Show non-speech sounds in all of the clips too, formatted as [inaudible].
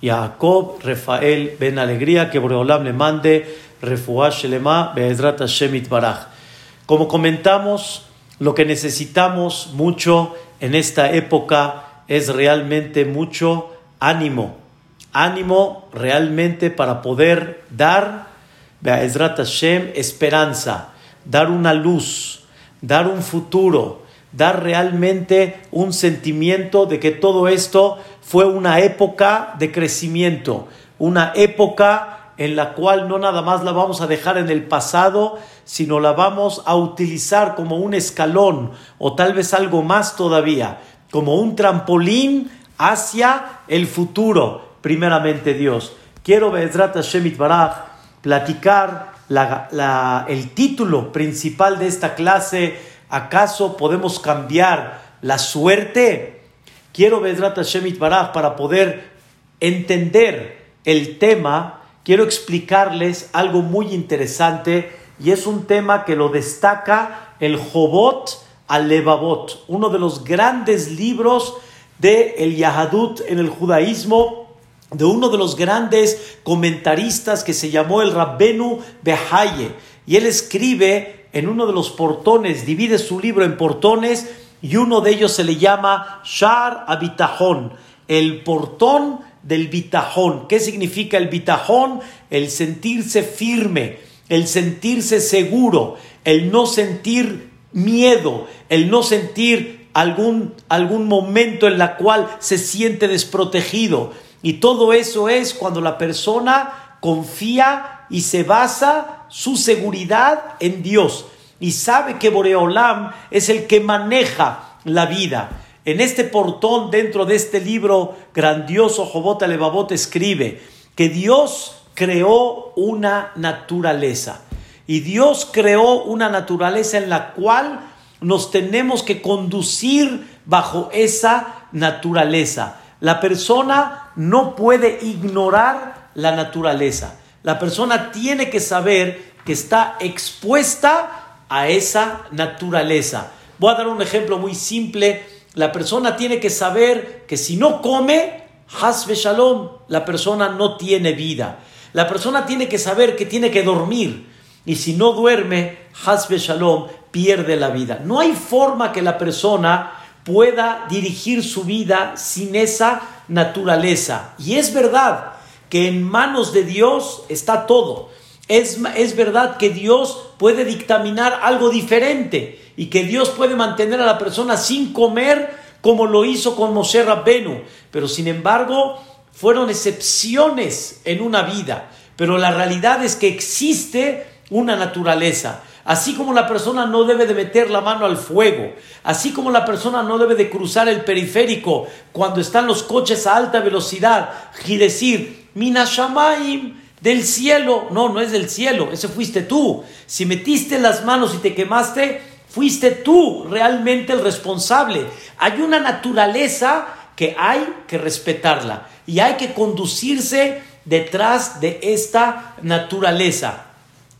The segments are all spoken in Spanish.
Jacob Rafael Ben Alegría, que Boreolam le mande Refuah Shelema Be'ezrat Hashem Baraj. Como comentamos, lo que necesitamos mucho en esta época es realmente mucho ánimo. Ánimo realmente para poder dar Be'ezrat Hashem esperanza, dar una luz, dar un futuro, dar realmente un sentimiento de que todo esto fue una época de crecimiento, una época en la cual no nada más la vamos a dejar en el pasado, sino la vamos a utilizar como un escalón o tal vez algo más todavía, como un trampolín hacia el futuro, primeramente Dios. Quiero, Bezrat Hashem Baraj, platicar el título principal de esta clase. ¿Acaso podemos cambiar la suerte? Quiero Bedrat Hashem Baraj para poder entender el tema, quiero explicarles algo muy interesante y es un tema que lo destaca el Jobot al Levavot, uno de los grandes libros de el Yahadut en el judaísmo, de uno de los grandes comentaristas que se llamó el Rabbenu Behaye. Y él escribe en uno de los portones, divide su libro en portones, y uno de ellos se le llama Shar Abitajón, el portón del bitajón. ¿Qué significa el bitajón? El sentirse firme, el sentirse seguro, el no sentir miedo, el no sentir algún, algún momento en la cual se siente desprotegido. Y todo eso es cuando la persona confía y se basa su seguridad en Dios y sabe que Boreolam es el que maneja la vida. En este portón, dentro de este libro grandioso, Jobot Levavot escribe que Dios creó una naturaleza. Y Dios creó una naturaleza en la cual nos tenemos que conducir bajo esa naturaleza. La persona no puede ignorar la naturaleza. La persona tiene que saber que está expuesta a esa naturaleza. Voy a dar un ejemplo muy simple. La persona tiene que saber que si no come, hasbe shalom, la persona no tiene vida. La persona tiene que saber que tiene que dormir. Y si no duerme, hasbe shalom, pierde la vida. No hay forma que la persona pueda dirigir su vida sin esa naturaleza. Y es verdad que en manos de Dios está todo. Es, es verdad que Dios puede dictaminar algo diferente y que Dios puede mantener a la persona sin comer como lo hizo con Moshe Rabbenu. Pero sin embargo, fueron excepciones en una vida. Pero la realidad es que existe una naturaleza. Así como la persona no debe de meter la mano al fuego, así como la persona no debe de cruzar el periférico cuando están los coches a alta velocidad y decir, Minashamaim, del cielo. No, no es del cielo, ese fuiste tú. Si metiste las manos y te quemaste, fuiste tú realmente el responsable. Hay una naturaleza que hay que respetarla y hay que conducirse detrás de esta naturaleza.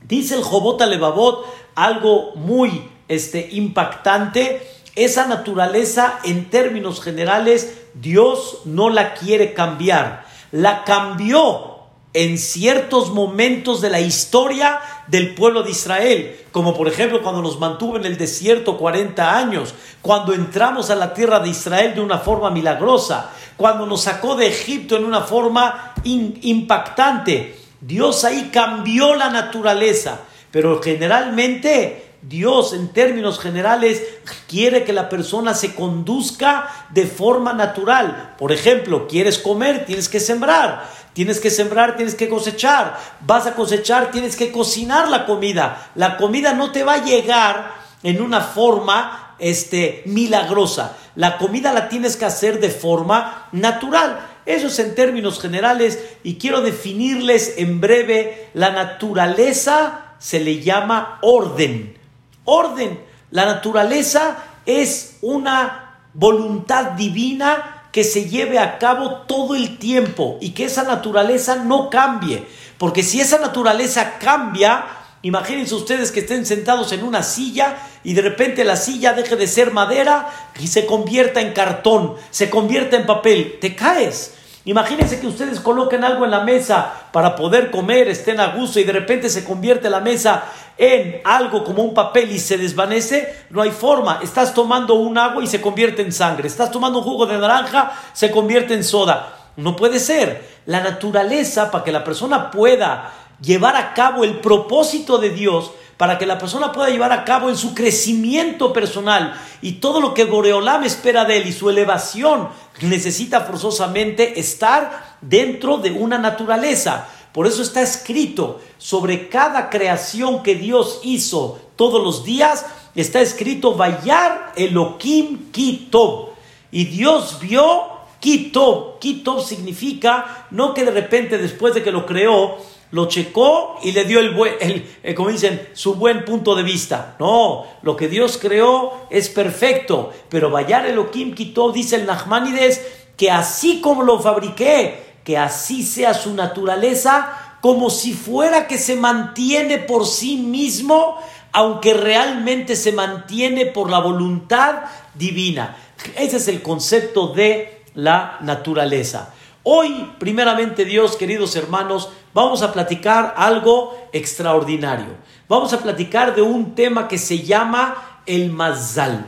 Dice el Jobot Levavot algo muy este, impactante. Esa naturaleza, en términos generales, Dios no la quiere cambiar. La cambió en ciertos momentos de la historia del pueblo de Israel, como por ejemplo cuando nos mantuvo en el desierto 40 años, cuando entramos a la tierra de Israel de una forma milagrosa, cuando nos sacó de Egipto en una forma impactante. Dios ahí cambió la naturaleza, pero generalmente Dios en términos generales quiere que la persona se conduzca de forma natural. Por ejemplo, quieres comer, tienes que sembrar. Tienes que sembrar, tienes que cosechar. Vas a cosechar, tienes que cocinar la comida. La comida no te va a llegar en una forma este, milagrosa. La comida la tienes que hacer de forma natural. Eso es en términos generales y quiero definirles en breve. La naturaleza se le llama orden. Orden. La naturaleza es una voluntad divina que se lleve a cabo todo el tiempo y que esa naturaleza no cambie. Porque si esa naturaleza cambia, imagínense ustedes que estén sentados en una silla y de repente la silla deje de ser madera y se convierta en cartón, se convierta en papel, te caes. Imagínense que ustedes coloquen algo en la mesa para poder comer, estén a gusto y de repente se convierte la mesa en algo como un papel y se desvanece, no hay forma. Estás tomando un agua y se convierte en sangre. Estás tomando un jugo de naranja, se convierte en soda. No puede ser. La naturaleza, para que la persona pueda llevar a cabo el propósito de Dios, para que la persona pueda llevar a cabo en su crecimiento personal y todo lo que Boreolam espera de él y su elevación necesita forzosamente estar dentro de una naturaleza. Por eso está escrito sobre cada creación que Dios hizo todos los días, está escrito Vayar Elohim Kitob. Y Dios vio Kitob. Kitob significa no que de repente después de que lo creó, lo checó y le dio el buen, el, como dicen, su buen punto de vista. No, lo que Dios creó es perfecto, pero Bayar Elohim quitó, dice el Nachmanides, que así como lo fabriqué, que así sea su naturaleza, como si fuera que se mantiene por sí mismo, aunque realmente se mantiene por la voluntad divina. Ese es el concepto de la naturaleza. Hoy, primeramente Dios, queridos hermanos, vamos a platicar algo extraordinario. Vamos a platicar de un tema que se llama el mazal.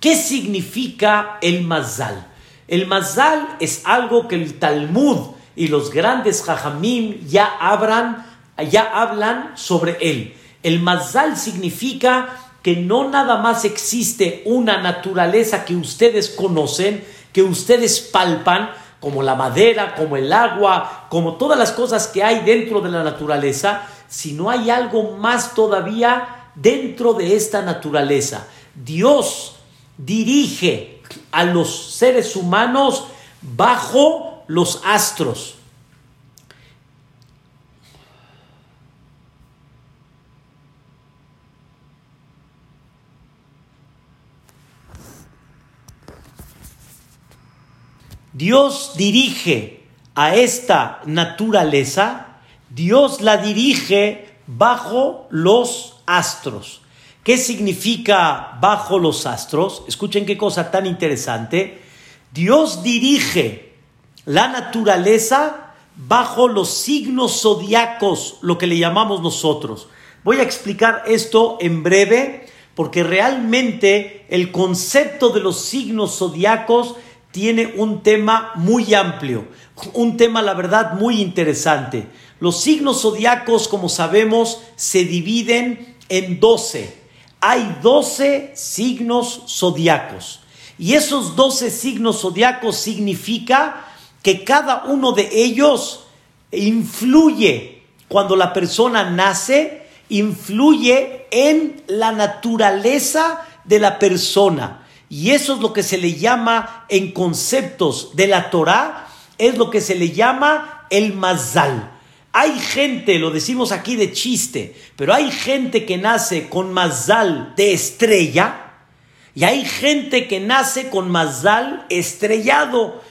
¿Qué significa el mazal? El mazal es algo que el Talmud y los grandes jajamim ya, ya hablan sobre él. El mazal significa que no nada más existe una naturaleza que ustedes conocen, que ustedes palpan, como la madera, como el agua, como todas las cosas que hay dentro de la naturaleza, si no hay algo más todavía dentro de esta naturaleza. Dios dirige a los seres humanos bajo los astros. Dios dirige a esta naturaleza, Dios la dirige bajo los astros. ¿Qué significa bajo los astros? Escuchen qué cosa tan interesante. Dios dirige la naturaleza bajo los signos zodiacos, lo que le llamamos nosotros. Voy a explicar esto en breve porque realmente el concepto de los signos zodiacos tiene un tema muy amplio, un tema, la verdad, muy interesante. Los signos zodiacos, como sabemos, se dividen en 12. Hay 12 signos zodiacos. Y esos 12 signos zodiacos significa que cada uno de ellos influye cuando la persona nace, influye en la naturaleza de la persona. Y eso es lo que se le llama en conceptos de la Torah, es lo que se le llama el mazal. Hay gente, lo decimos aquí de chiste, pero hay gente que nace con mazal de estrella y hay gente que nace con mazal estrellado,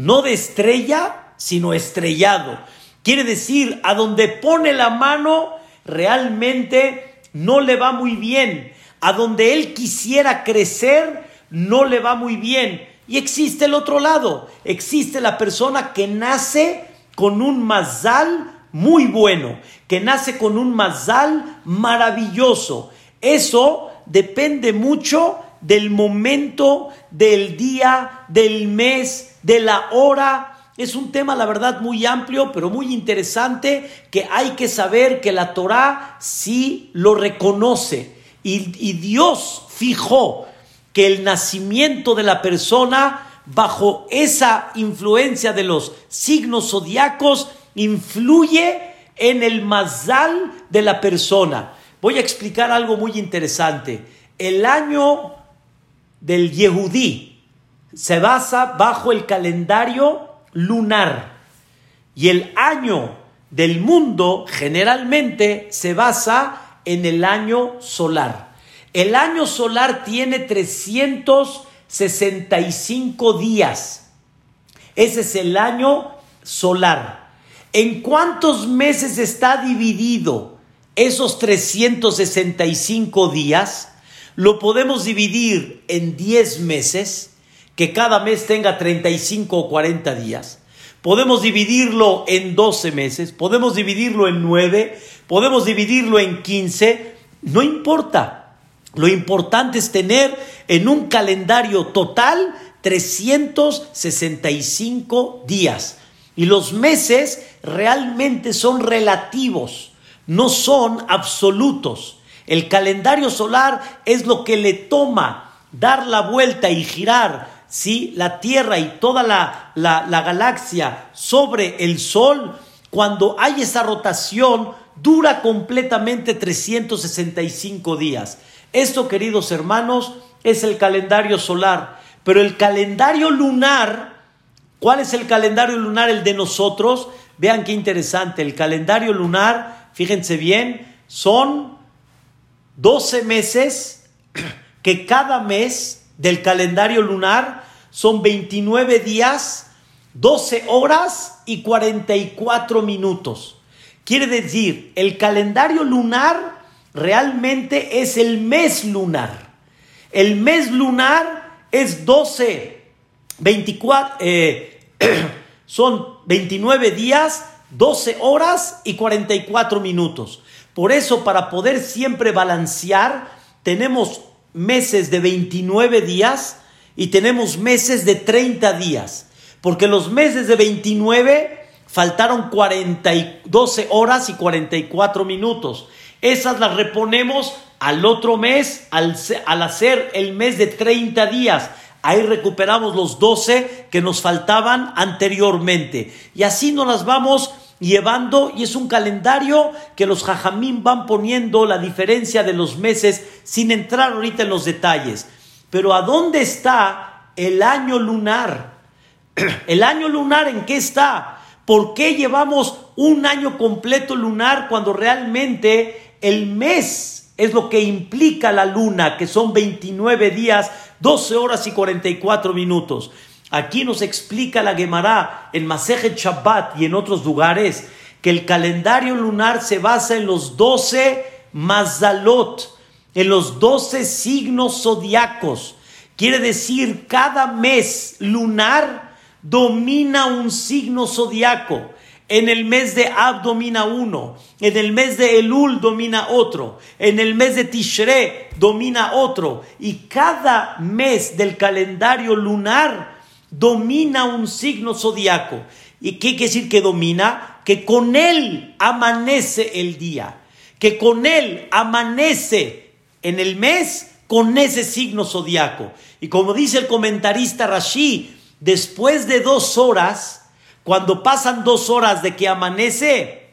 no de estrella, sino estrellado. Quiere decir, a donde pone la mano realmente no le va muy bien. A donde él quisiera crecer, no le va muy bien. Y existe el otro lado, existe la persona que nace con un mazal muy bueno, que nace con un mazal maravilloso. Eso depende mucho del momento, del día, del mes, de la hora. Es un tema, la verdad, muy amplio, pero muy interesante, que hay que saber que la Torah sí lo reconoce. Y, y Dios fijó que el nacimiento de la persona bajo esa influencia de los signos zodiacos influye en el mazal de la persona. Voy a explicar algo muy interesante. El año del Yehudí se basa bajo el calendario lunar y el año del mundo generalmente se basa en el año solar. El año solar tiene 365 días. Ese es el año solar. ¿En cuántos meses está dividido esos 365 días? Lo podemos dividir en 10 meses, que cada mes tenga 35 o 40 días. podemos dividirlo en 12 meses, podemos dividirlo en 9, podemos dividirlo en 15, no importa. Lo importante es tener en un calendario total 365 días. Y los meses realmente son relativos, no son absolutos. El calendario solar es lo que le toma dar la vuelta y girar ¿sí? la Tierra y toda la, la galaxia sobre el Sol. Cuando hay esa rotación, dura completamente 365 días. Esto, queridos hermanos, es el calendario solar. Pero el calendario lunar, ¿cuál es el calendario lunar? El de nosotros. Vean qué interesante. El calendario lunar, fíjense bien, son 12 meses que cada mes del calendario lunar son 29 días, 12 horas y 44 minutos. Quiere decir, el calendario lunar realmente es el mes lunar. El mes lunar es 12, 24, eh, [clears throat] son 29 días, 12 horas y 44 minutos. Por eso, para poder siempre balancear, tenemos meses de 29 días y tenemos meses de 30 días. Porque los meses de 29 faltaron 40 12 horas y 44 minutos. Esas las reponemos al otro mes, al, al, hacer el mes de 30 días. Ahí recuperamos los 12 que nos faltaban anteriormente. Y así nos las vamos llevando y es un calendario que los jajamín van poniendo la diferencia de los meses sin entrar ahorita en los detalles. Pero ¿a dónde está el año lunar? [clears throat] ¿El año lunar en qué está? ¿Por qué llevamos un año completo lunar cuando realmente el mes es lo que implica la luna, que son 29 días, 12 horas y 44 minutos? Aquí nos explica la Gemara en Masejet Shabbat y en otros lugares que el calendario lunar se basa en los 12 mazalot, en los 12 signos zodiacos. Quiere decir, cada mes lunar domina un signo zodiaco. En el mes de Ab domina uno, en el mes de Elul domina otro, en el mes de Tishre domina otro, y cada mes del calendario lunar domina un signo zodiaco. ¿Y qué quiere decir que domina? Que con él amanece el día, que con él amanece en el mes con ese signo zodiaco. Y como dice el comentarista Rashi, después de dos horas, cuando pasan dos horas de que amanece,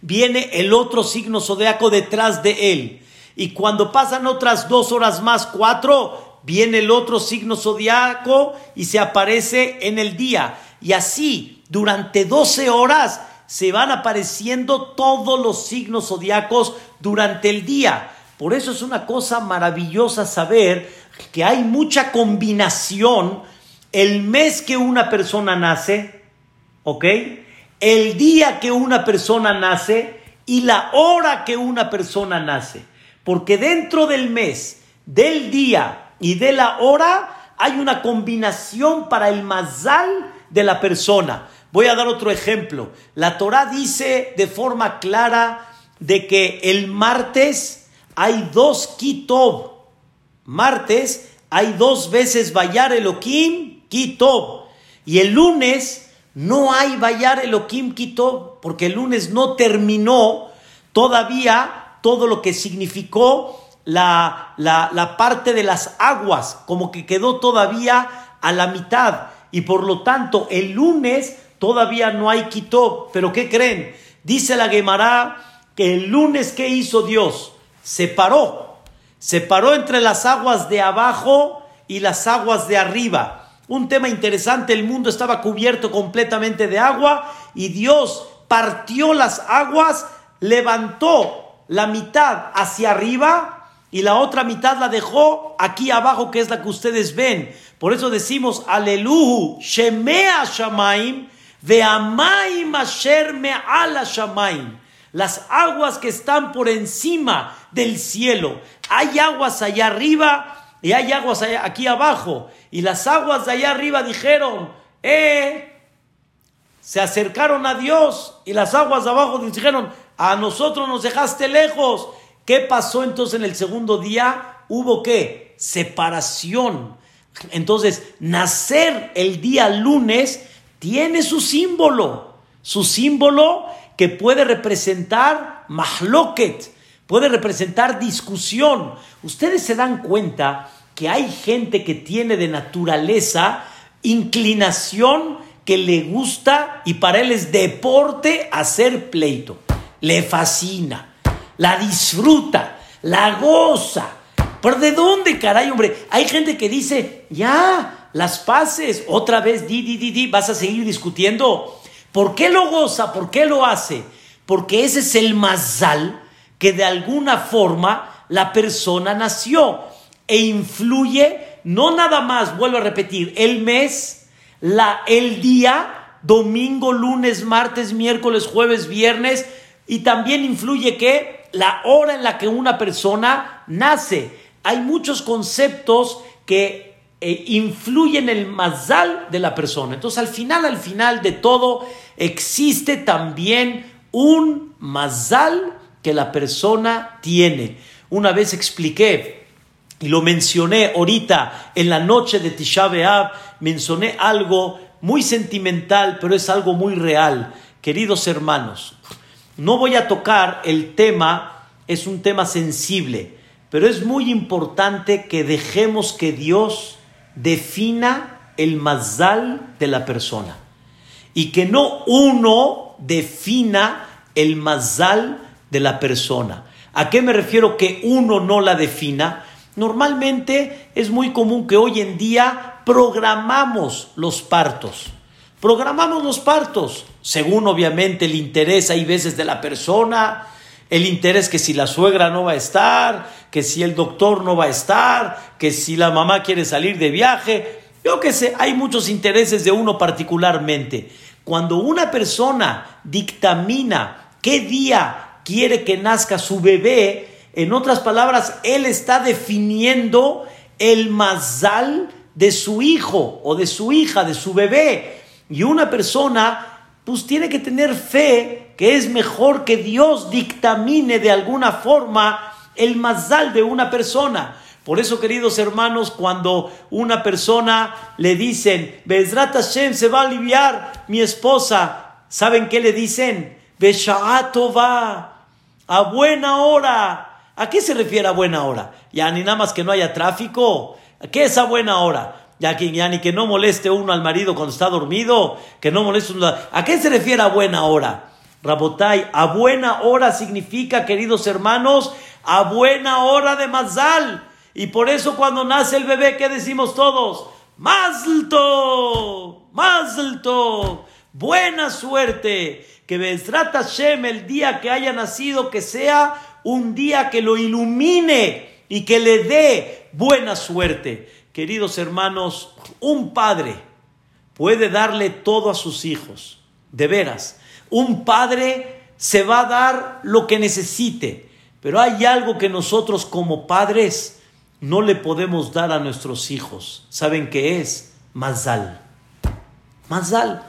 viene el otro signo zodiaco detrás de él. Y cuando pasan otras dos horas más, cuatro, viene el otro signo zodiaco y se aparece en el día. Y así, durante 12 horas, se van apareciendo todos los signos zodiacos durante el día. Por eso es una cosa maravillosa saber que hay mucha combinación el mes que una persona nace, ¿ok? El día que una persona nace y la hora que una persona nace. Porque dentro del mes, del día y de la hora hay una combinación para el mazal de la persona. Voy a dar otro ejemplo. La Torah dice de forma clara de que el martes hay dos kitob. Martes hay dos veces Bayar Elohim kitob. Y el lunes no hay Bayar Elohim kitob, porque el lunes no terminó todavía todo lo que significó la, la, parte de las aguas, como que quedó todavía a la mitad. Y por lo tanto, el lunes todavía no hay quitó. Pero ¿qué creen? Dice la Gemara que el lunes que hizo Dios? Separó. Separó entre las aguas de abajo y las aguas de arriba. Un tema interesante, el mundo estaba cubierto completamente de agua y Dios partió las aguas, levantó la mitad hacia arriba y la otra mitad la dejó aquí abajo, que es la que ustedes ven. Por eso decimos, Aleluhu, Shemea Shamaim, Veamaim Asher Me'ala Shamaim. Las aguas que están por encima del cielo. Hay aguas allá arriba y hay aguas allá, aquí abajo. Y las aguas de allá arriba dijeron, eh, se acercaron a Dios y las aguas de abajo dijeron, a nosotros nos dejaste lejos. ¿Qué pasó entonces en el segundo día? Hubo qué? Separación. Entonces, nacer el día lunes tiene su símbolo. Su símbolo que puede representar mahloket, puede representar discusión. Ustedes se dan cuenta que hay gente que tiene de naturaleza inclinación que le gusta y para él es deporte hacer pleito. Le fascina, la disfruta, la goza. ¿Pero de dónde, caray, hombre? Hay gente que dice, ya, las paces, otra vez, di, di, di, di, vas a seguir discutiendo. ¿Por qué lo goza? ¿Por qué lo hace? Porque ese es el mazal que de alguna forma la persona nació e influye, no nada más, vuelvo a repetir, el mes, la, el día, domingo, lunes, martes, miércoles, jueves, viernes, y también influye que la hora en la que una persona nace. Hay muchos conceptos que eh, influye en el mazal de la persona. Entonces, al final, al final de todo, existe también un mazal que la persona tiene. Una vez expliqué y lo mencioné ahorita en la noche de Tisha mencioné algo muy sentimental, pero es algo muy real. Queridos hermanos, no voy a tocar el tema, es un tema sensible, pero es muy importante que dejemos que Dios defina el mazal de la persona y que no uno defina el mazal de la persona. ¿A qué me refiero que uno no la defina? Normalmente es muy común que hoy en día programamos los partos. Programamos los partos, según obviamente el interés hay veces de la persona, el interés que si la suegra no va a estar, que si el doctor no va a estar, que si la mamá quiere salir de viaje. Yo que sé, hay muchos intereses de uno particularmente. Cuando una persona dictamina qué día quiere que nazca su bebé, en otras palabras, él está definiendo el mazal de su hijo o de su hija, de su bebé. Y una persona pues tiene que tener fe que es mejor que Dios dictamine de alguna forma el mazal de una persona. Por eso, queridos hermanos, cuando una persona le dicen, Bezrat Hashem se va a aliviar mi esposa, ¿saben qué le dicen? va a buena hora. ¿A qué se refiere a buena hora? Ya ni nada más que no haya tráfico. ¿Qué es a buena hora? Ya ni que no moleste uno al marido cuando está dormido, que no moleste uno. ¿A qué se refiere a buena hora? Rabotai, a buena hora significa, queridos hermanos, a buena hora de Mazal. Y por eso cuando nace el bebé, ¿qué decimos todos? Mazlto, Mazlto, buena suerte. Que Bezrat Hashem, el día que haya nacido, que sea un día que lo ilumine y que le dé buena suerte. Queridos hermanos, un padre puede darle todo a sus hijos, de veras. Un padre se va a dar lo que necesite, pero hay algo que nosotros como padres no le podemos dar a nuestros hijos. ¿Saben qué es? Mazal. Mazal.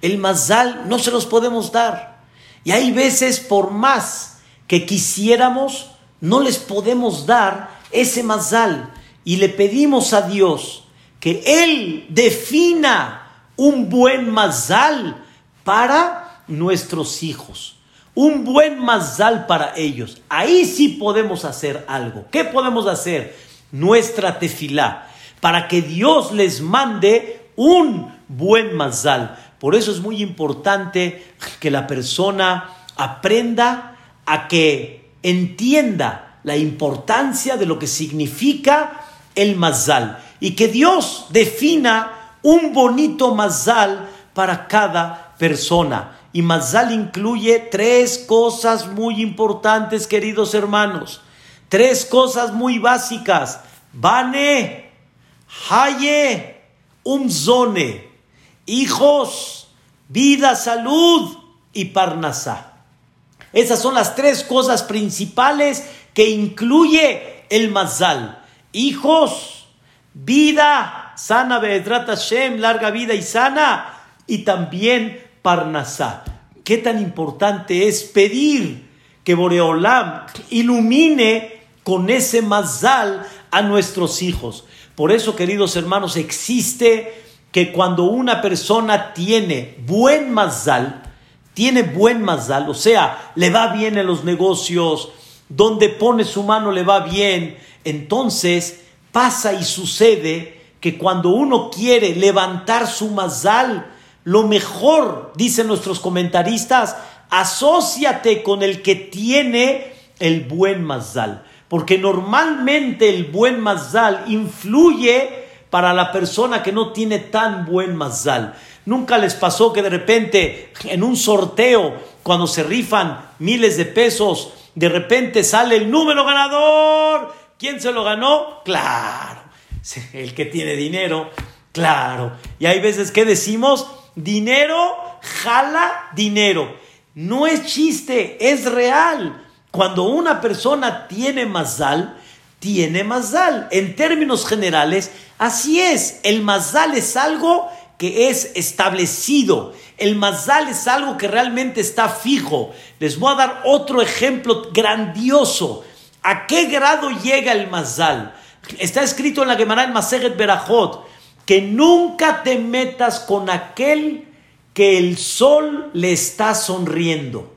El mazal no se los podemos dar. Y hay veces, por más que quisiéramos, no les podemos dar ese mazal y le pedimos a Dios que Él defina un buen mazal para nuestros hijos, un buen mazal para ellos. Ahí sí podemos hacer algo. ¿Qué podemos hacer? Nuestra tefilá, para que Dios les mande un buen mazal. Por eso es muy importante que la persona aprenda a que entienda la importancia de lo que significa el mazal y que Dios defina un bonito mazal para cada persona. Y mazal incluye tres cosas muy importantes, queridos hermanos. Tres cosas muy básicas. Bane, Haye, Umzone. Hijos, vida, salud y parnasá. Esas son las tres cosas principales que incluye el mazal hijos, vida sana, Be'edrat Hashem, larga vida y sana, y también Parnasá. ¿Qué tan importante es pedir que Boreolam ilumine con ese mazal a nuestros hijos? Por eso, queridos hermanos, existe que cuando una persona tiene buen mazal, tiene buen mazal, o sea, le va bien en los negocios, donde pone su mano le va bien, entonces pasa y sucede que cuando uno quiere levantar su mazal, lo mejor, dicen nuestros comentaristas, asóciate con el que tiene el buen mazal, porque normalmente el buen mazal influye para la persona que no tiene tan buen mazal. Nunca les pasó que de repente en un sorteo, cuando se rifan miles de pesos, de repente sale el número ganador. ¿Quién se lo ganó? Claro, el que tiene dinero, claro. Y hay veces que decimos, dinero jala dinero. No es chiste, es real. Cuando una persona tiene mazal, tiene mazal. En términos generales, así es. El mazal es algo que es establecido. El mazal es algo que realmente está fijo. Les voy a dar otro ejemplo grandioso. ¿A qué grado llega el mazal? Está escrito en la Gemara en Masejet Berajot que nunca te metas con aquel que el sol le está sonriendo.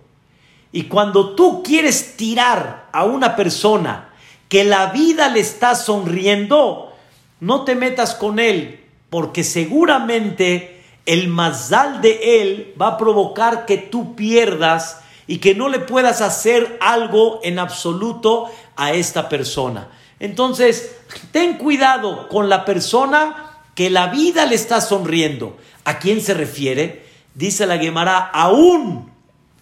Y cuando tú quieres tirar a una persona que la vida le está sonriendo, no te metas con él, porque seguramente el mazal de él va a provocar que tú pierdas y que no le puedas hacer algo en absoluto a esta persona. Entonces, ten cuidado con la persona que la vida le está sonriendo. ¿A quién se refiere? Dice la Gemara, aún,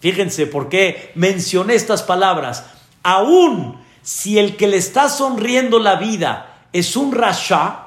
fíjense por qué mencioné estas palabras, aún si el que le está sonriendo la vida es un rasha,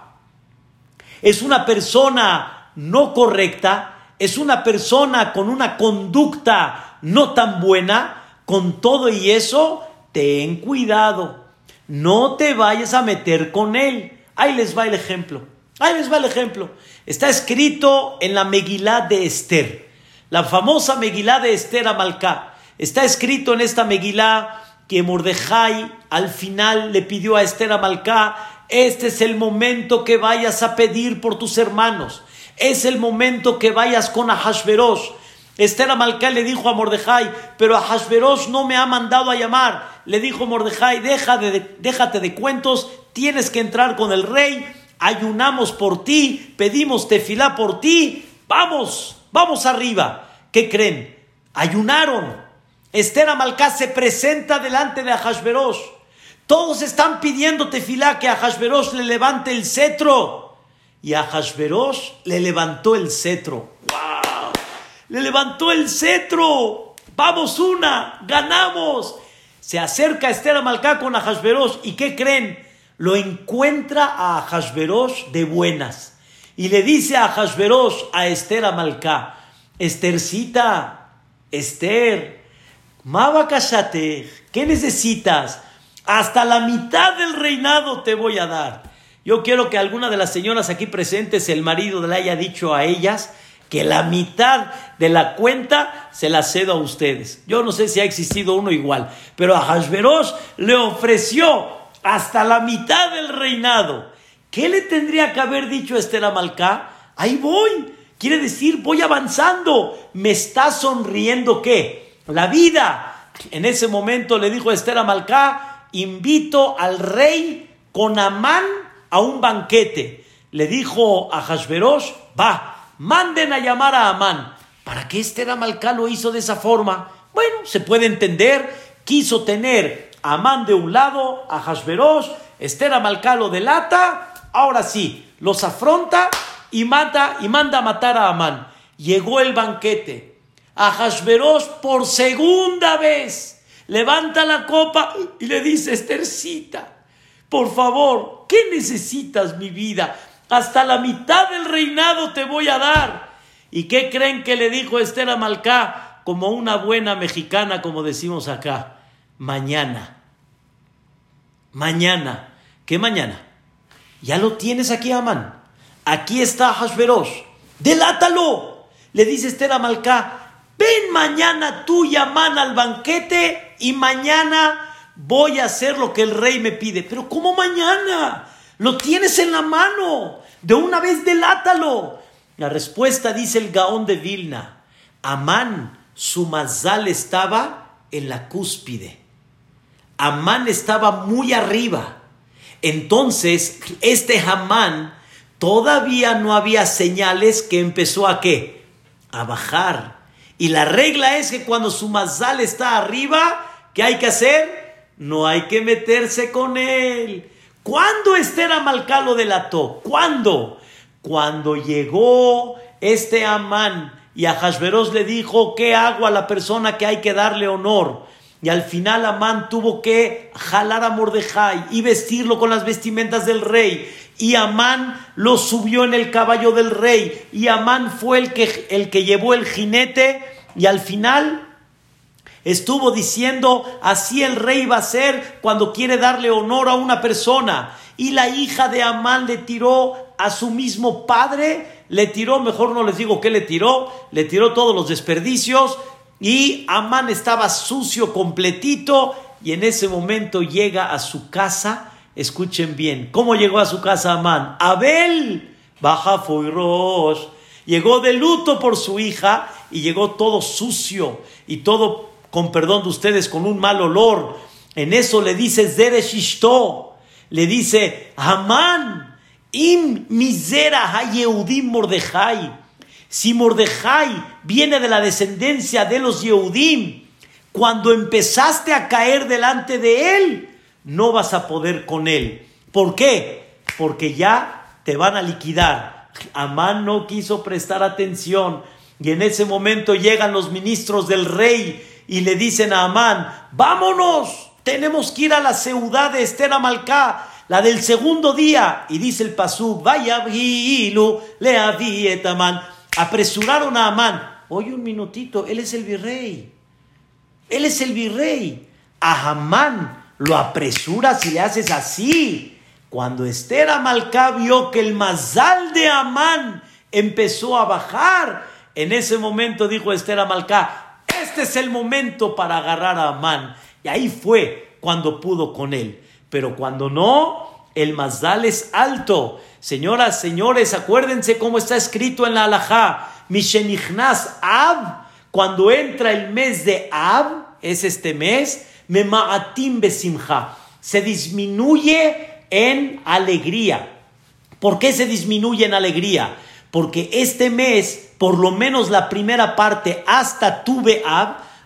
es una persona no correcta, es una persona con una conducta no tan buena, con todo y eso, ten cuidado, no te vayas a meter con él. Ahí les va el ejemplo, ahí les va el ejemplo. Está escrito en la Megilá de Esther, la famosa Megilá de Esther Amalcá. Está escrito en esta Megilá que Mordejai al final le pidió a Esther Amalcá este es el momento que vayas a pedir por tus hermanos. Es el momento que vayas con Ahashverosh. Esther Amalcá le dijo a Mordejai, pero Ahashverosh no me ha mandado a llamar. Le dijo Mordejai, Deja de, déjate de cuentos, tienes que entrar con el rey, ayunamos por ti, pedimos tefilá por ti, vamos, vamos arriba. ¿Qué creen? Ayunaron. Esther Amalcá se presenta delante de Ahashverosh. Todos están pidiendo tefilá que a Hashverosh le levante el cetro. Y a Hashverosh le levantó el cetro. ¡Wow! Le levantó el cetro. Vamos una, ganamos. Se acerca Esther Amalcá con Ahashverosh. ¿Y qué creen? Lo encuentra a Ahashverosh de buenas. Y le dice a Ahashverosh, a Esther Amalcá, Estercita, Esther, Mabakashate, ¿qué necesitas? Hasta la mitad del reinado te voy a dar. Yo quiero que alguna de las señoras aquí presentes, el marido le haya dicho a ellas que la mitad de la cuenta se la cedo a ustedes. Yo no sé si ha existido uno igual, pero a Hashverosh le ofreció hasta la mitad del reinado. ¿Qué le tendría que haber dicho Esther Amalcá? Ahí voy. Quiere decir, voy avanzando. ¿Me está sonriendo qué? La vida. En ese momento le dijo Esther Amalcá, invito al rey con Amán a un banquete. Le dijo a Hashverosh, va, manden a llamar a Amán. ¿Para qué este Amalcá lo hizo de esa forma? Bueno, se puede entender, quiso tener a Amán de un lado, a Hashverosh, Esther Amalcá lo delata, ahora sí, los afronta y mata y manda a matar a Amán. Llegó el banquete. A Hashverosh por segunda vez levanta la copa y le dice, Estercita, por favor, ¿qué necesitas mi vida? Hasta la mitad del reinado te voy a dar. ¿Y qué creen que le dijo Esther Amalcá como una buena mexicana, como decimos acá? Mañana. Mañana. ¿Qué mañana? Ya lo tienes aquí, Amán. Aquí está Hashverosh. Delátalo. le dice Esther a Malcá, ven mañana tú y Amán al banquete y mañana voy a hacer lo que el rey me pide. Pero ¿cómo mañana? Lo tienes en la mano. De una vez delátalo. La respuesta dice el Gaón de Vilna. Amán, su mazal estaba en la cúspide. Amán estaba muy arriba. Entonces, este Hamán todavía no había señales que empezó a qué? A bajar. Y la regla es que cuando su mazal está arriba, ¿qué hay que hacer? No hay que meterse con él. ¿Cuándo Esther Amalcá lo delató? ¿Cuándo? Cuando llegó este Amán y a Hashverosh le dijo, ¿qué hago a la persona que hay que darle honor? Y al final Amán tuvo que jalar a Mordejai y vestirlo con las vestimentas del rey. Y Amán lo subió en el caballo del rey. Y Amán fue el que, el que llevó el jinete. Y al final estuvo diciendo, así el rey va a ser cuando quiere darle honor a una persona. Y la hija de Amán le tiró a su mismo padre, le tiró, mejor no les digo qué le tiró, le tiró todos los desperdicios y Amán estaba sucio completito y en ese momento llega a su casa. Escuchen bien, ¿cómo llegó a su casa Amán? Abel, baja Rosh. Llegó de luto por su hija y llegó todo sucio y todo, con perdón de ustedes, con un mal olor. En eso le dice Zereshishto, le dice, Amán, im misera hayeudim mordejai si Mordejai viene de la descendencia de los Yehudim, cuando empezaste a caer delante de él, no vas a poder con él. ¿Por qué? Porque ya te van a liquidar. Amán no quiso prestar atención y en ese momento llegan los ministros del rey y le dicen a Amán, vámonos, tenemos que ir a la ciudad de Esther Amalcá, la del segundo día. Y dice el pasú, vaya le Amán Apresuraron a Amán. Oye un minutito, él es el virrey. Él es el virrey. A Amán lo apresuras y le haces así. Cuando Esther Amalcá vio que el mazal de Amán empezó a bajar, en ese momento dijo Esther Amalcá, este es el momento para agarrar a Amán. Y ahí fue cuando pudo con él. Pero cuando no, el mazal es alto. Señoras, señores, acuérdense cómo está escrito en la halajá. Mishenichnas Ab, cuando entra el mes de Ab, es este mes, Memaatim Besimha, se disminuye en alegría. ¿Por qué se disminuye en alegría? Porque este mes, por lo menos la primera parte, hasta Tuve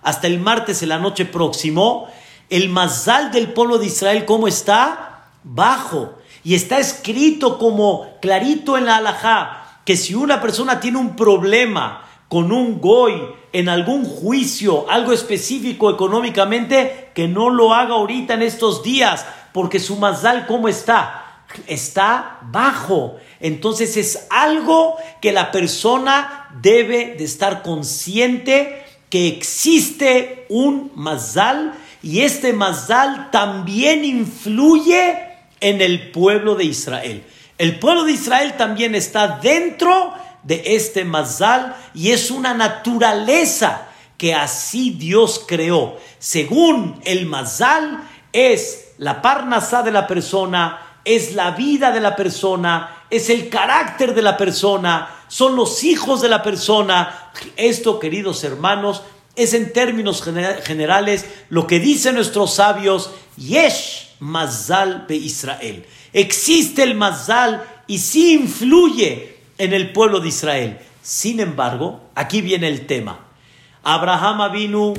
hasta el martes en la noche próximo, el mazal del pueblo de Israel, ¿cómo está? Bajo. Y está escrito como clarito en la halajá que si una persona tiene un problema con un goy en algún juicio, algo específico económicamente, que no lo haga ahorita en estos días, porque su mazal, ¿cómo está? Está bajo. Entonces es algo que la persona debe de estar consciente que existe un mazal y este mazal también influye en el pueblo de Israel. El pueblo de Israel también está dentro de este mazal y es una naturaleza que así Dios creó. Según el mazal es la parnasá de la persona, es la vida de la persona, es el carácter de la persona, son los hijos de la persona. Esto, queridos hermanos, es en términos generales lo que dicen nuestros sabios, Yesh Mazal be Israel. Existe el Mazal y sí influye en el pueblo de Israel. Sin embargo, aquí viene el tema. Abraham vino,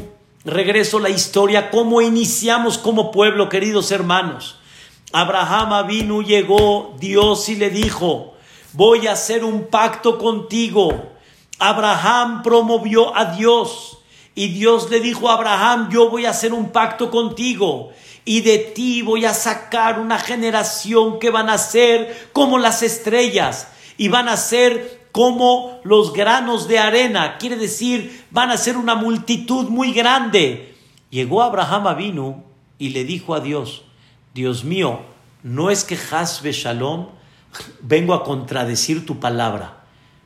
regreso la historia, cómo iniciamos como pueblo, queridos hermanos. Abraham vino, llegó Dios y le dijo, voy a hacer un pacto contigo. Abraham promovió a Dios y Dios le dijo a Abraham, yo voy a hacer un pacto contigo y de ti voy a sacar una generación que van a ser como las estrellas y van a ser como los granos de arena, quiere decir, van a ser una multitud muy grande. Llegó Abraham Avinu y le dijo a Dios, Dios mío, no es que Hasbe Shalom vengo a contradecir tu palabra,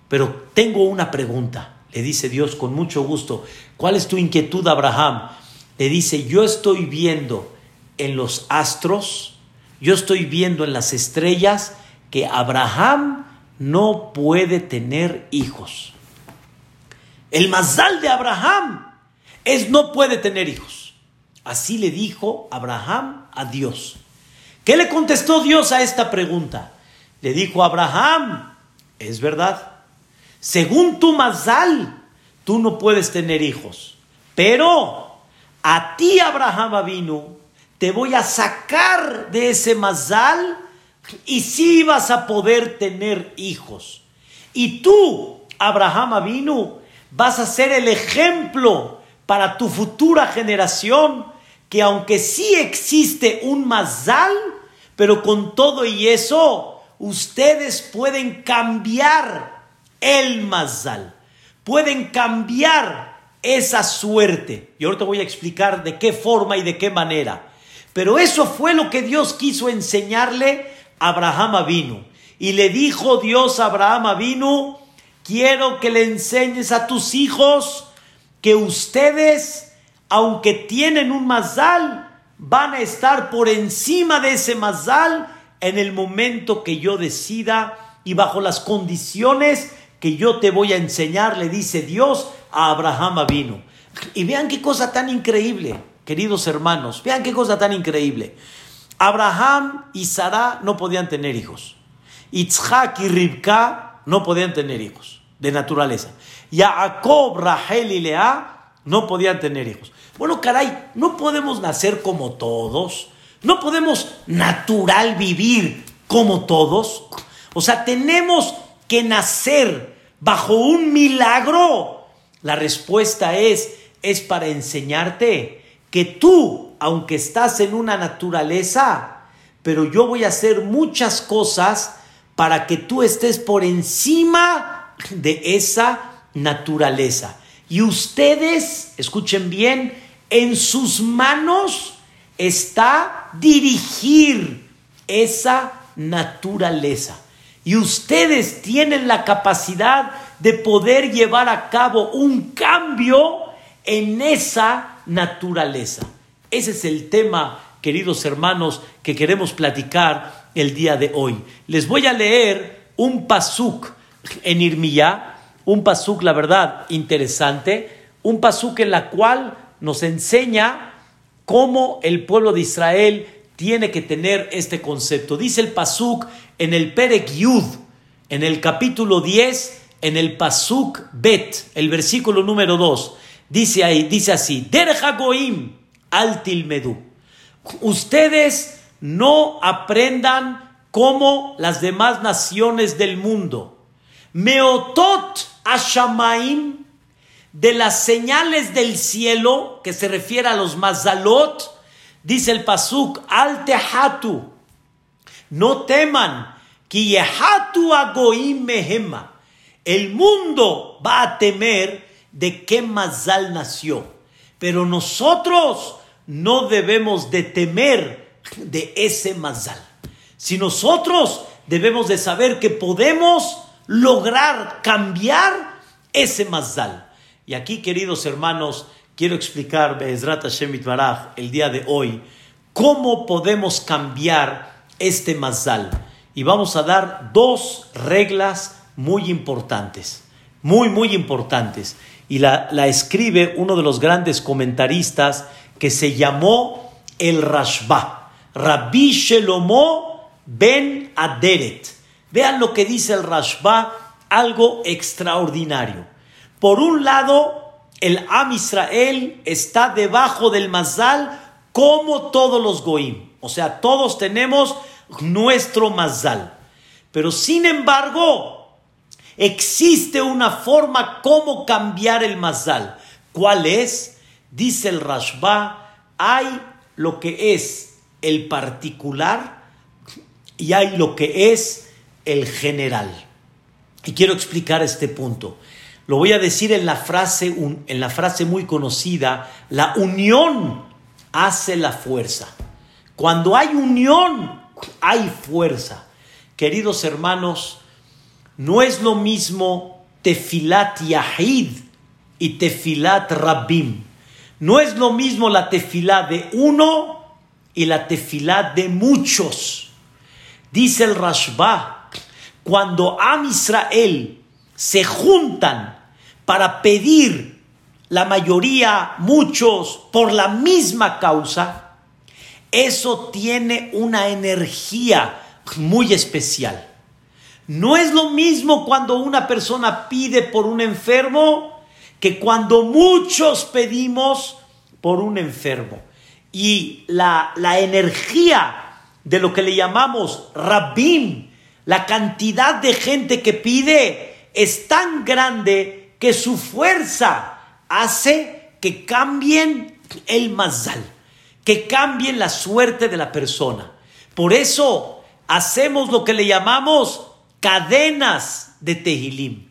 pero tengo una pregunta. le dice Dios con mucho gusto, ¿cuál es tu inquietud, Abraham? Le dice, yo estoy viendo en los astros, yo estoy viendo en las estrellas que Abraham no puede tener hijos. El mazal de Abraham es no puede tener hijos. Así le dijo Abraham a Dios. ¿Qué le contestó Dios a esta pregunta? Le dijo Abraham, es verdad. Según tu mazal, tú no puedes tener hijos. Pero a ti, Abraham vino, te voy a sacar de ese mazal y sí vas a poder tener hijos. Y tú, Abraham vino, vas a ser el ejemplo para tu futura generación que aunque sí existe un mazal, pero con todo y eso, ustedes pueden cambiar el mazal, pueden cambiar esa suerte. Y ahora te voy a explicar de qué forma y de qué manera. Pero eso fue lo que Dios quiso enseñarle a Abraham Avinu. Y le dijo Dios a Abraham Avinu, quiero que le enseñes a tus hijos que ustedes, aunque tienen un mazal, van a estar por encima de ese mazal en el momento que yo decida y bajo las condiciones que yo te voy a enseñar, le dice Dios a Abraham Avinu. Y vean qué cosa tan increíble, queridos hermanos, vean qué cosa tan increíble. Abraham y Sara no podían tener hijos. Itzhak y Ribka no podían tener hijos de naturaleza. Jacob, Rahel y Lea no podían tener hijos. Bueno, caray, no podemos nacer como todos. No podemos natural vivir como todos. O sea, tenemos que nacer bajo un milagro. La respuesta es, es para enseñarte que tú, aunque estás en una naturaleza, pero yo voy a hacer muchas cosas para que tú estés por encima de esa naturaleza. Y ustedes, escuchen bien, en sus manos está dirigir esa naturaleza. Y ustedes tienen la capacidad de poder llevar a cabo un cambio en esa naturaleza. Ese es el tema, queridos hermanos, que queremos platicar el día de hoy. Les voy a leer un pasuk en Irmiyá, un pasuk, la verdad, interesante, un pasuk en la cual nos enseña cómo el pueblo de Israel tiene que tener este concepto. Dice el pasuk en el Perek Yud, en el capítulo 10, en el pasuk Bet, el versículo número 2. Dice ahí, dice así, al tilmedu. Ustedes no aprendan como las demás naciones del mundo. Meotot ashamaim de las señales del cielo, que se refiere a los mazalot, dice el pasuk, al tehatu, no teman, ki agoim mehema. El mundo va a temer de qué mazal nació, pero nosotros no debemos de temer de ese mazal. Si nosotros debemos de saber que podemos lograr cambiar ese mazal. Y aquí, queridos hermanos, quiero explicar, Be'ezrat Hashem Baraj, el día de hoy, cómo podemos cambiar este mazal. Y vamos a dar dos reglas muy importantes, muy, muy importantes. Y la, la escribe uno de los grandes comentaristas que se llamó el Rashba, Rabbi Shelomo ben Aderet. Vean lo que dice el Rashba, algo extraordinario. Por un lado, el Am Israel está debajo del Mazal como todos los Goim. O sea, todos tenemos nuestro Mazal. Pero sin embargo, existe una forma como cambiar el Mazal. ¿Cuál es? Dice el Rashba, hay lo que es el particular y hay lo que es el general. Y quiero explicar este punto. Lo voy a decir en la frase, en la frase muy conocida, la unión hace la fuerza. Cuando hay unión, hay fuerza. Queridos hermanos, no es lo mismo tefilat yahid y tefilat rabim. No es lo mismo la tefilá de uno y la tefilá de muchos. Dice el Rashba, cuando Am Israel se juntan para pedir la mayoría, muchos, por la misma causa, eso tiene una energía muy especial. No es lo mismo cuando una persona pide por un enfermo que cuando muchos pedimos por un enfermo. Y la, la energía de lo que le llamamos rabim, la cantidad de gente que pide, es tan grande que su fuerza hace que cambien el mazal, que cambien la suerte de la persona. Por eso hacemos lo que le llamamos cadenas de Tehilim.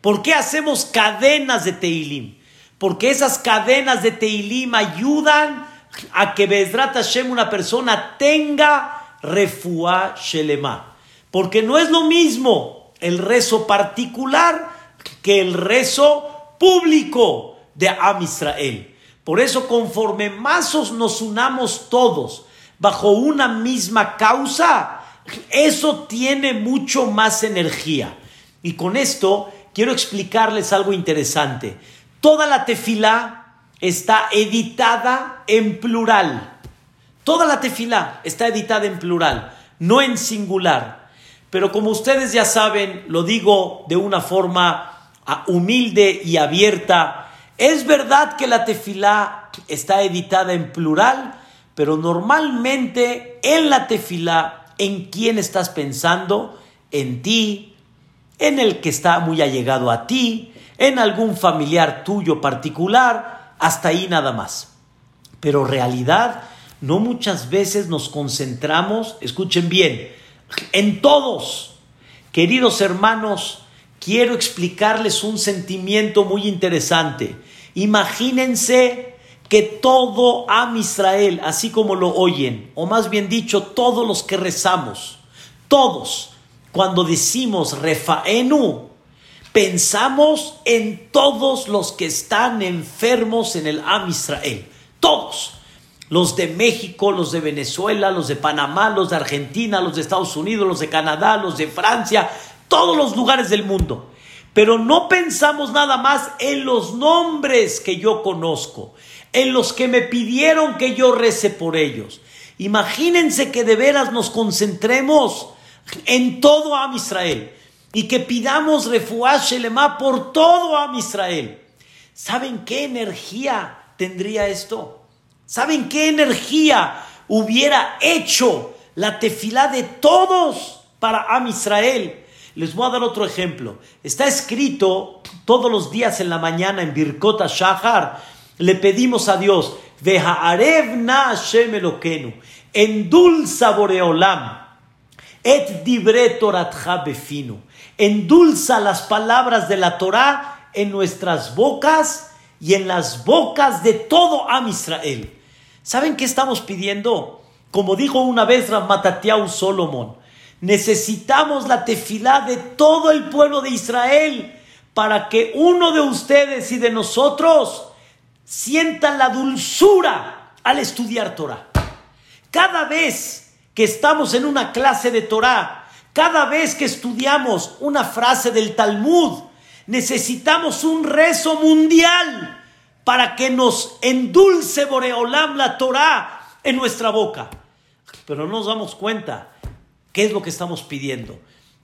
¿Por qué hacemos cadenas de Tehilim? Porque esas cadenas de Tehilim ayudan a que Bezrat Hashem una persona tenga refuá shelema. Porque no es lo mismo el rezo particular que el rezo público de Am Israel. Por eso conforme más nos unamos todos bajo una misma causa, eso tiene mucho más energía. Y con esto quiero explicarles algo interesante. Toda la tefilá está editada en plural. Toda la tefilá está editada en plural, no en singular. Pero como ustedes ya saben, lo digo de una forma humilde y abierta, es verdad que la tefilá está editada en plural, pero normalmente en la tefilá en quién estás pensando, en ti, en el que está muy allegado a ti, en algún familiar tuyo particular, hasta ahí nada más. Pero realidad, no muchas veces nos concentramos, escuchen bien, en todos. Queridos hermanos, quiero explicarles un sentimiento muy interesante. Imagínense que todo Am Israel, así como lo oyen, o más bien dicho, todos los que rezamos, todos, cuando decimos refaenu, pensamos en todos los que están enfermos en el Am Israel, todos. Los de México, los de Venezuela, los de Panamá, los de Argentina, los de Estados Unidos, los de Canadá, los de Francia, todos los lugares del mundo. Pero no pensamos nada más en los nombres que yo conozco en los que me pidieron que yo rece por ellos. Imagínense que de veras nos concentremos en todo Am Israel y que pidamos refuá Shelema por todo Am Israel. ¿Saben qué energía tendría esto? ¿Saben qué energía hubiera hecho la tefilá de todos para Am Israel? Les voy a dar otro ejemplo. Está escrito todos los días en la mañana en Birkota Shahar le pedimos a Dios, na Hashem endulza boreolam, et dibre toratja befinu, endulza las palabras de la Torah en nuestras bocas y en las bocas de todo Am Israel. ¿Saben qué estamos pidiendo? Como dijo una vez Ramatatiau Solomon, necesitamos la tefilá de todo el pueblo de Israel para que uno de ustedes y de nosotros sientan la dulzura al estudiar Torah. Cada vez que estamos en una clase de Torah, cada vez que estudiamos una frase del Talmud, necesitamos un rezo mundial para que nos endulce Boreolam la Torah en nuestra boca. Pero no nos damos cuenta qué es lo que estamos pidiendo.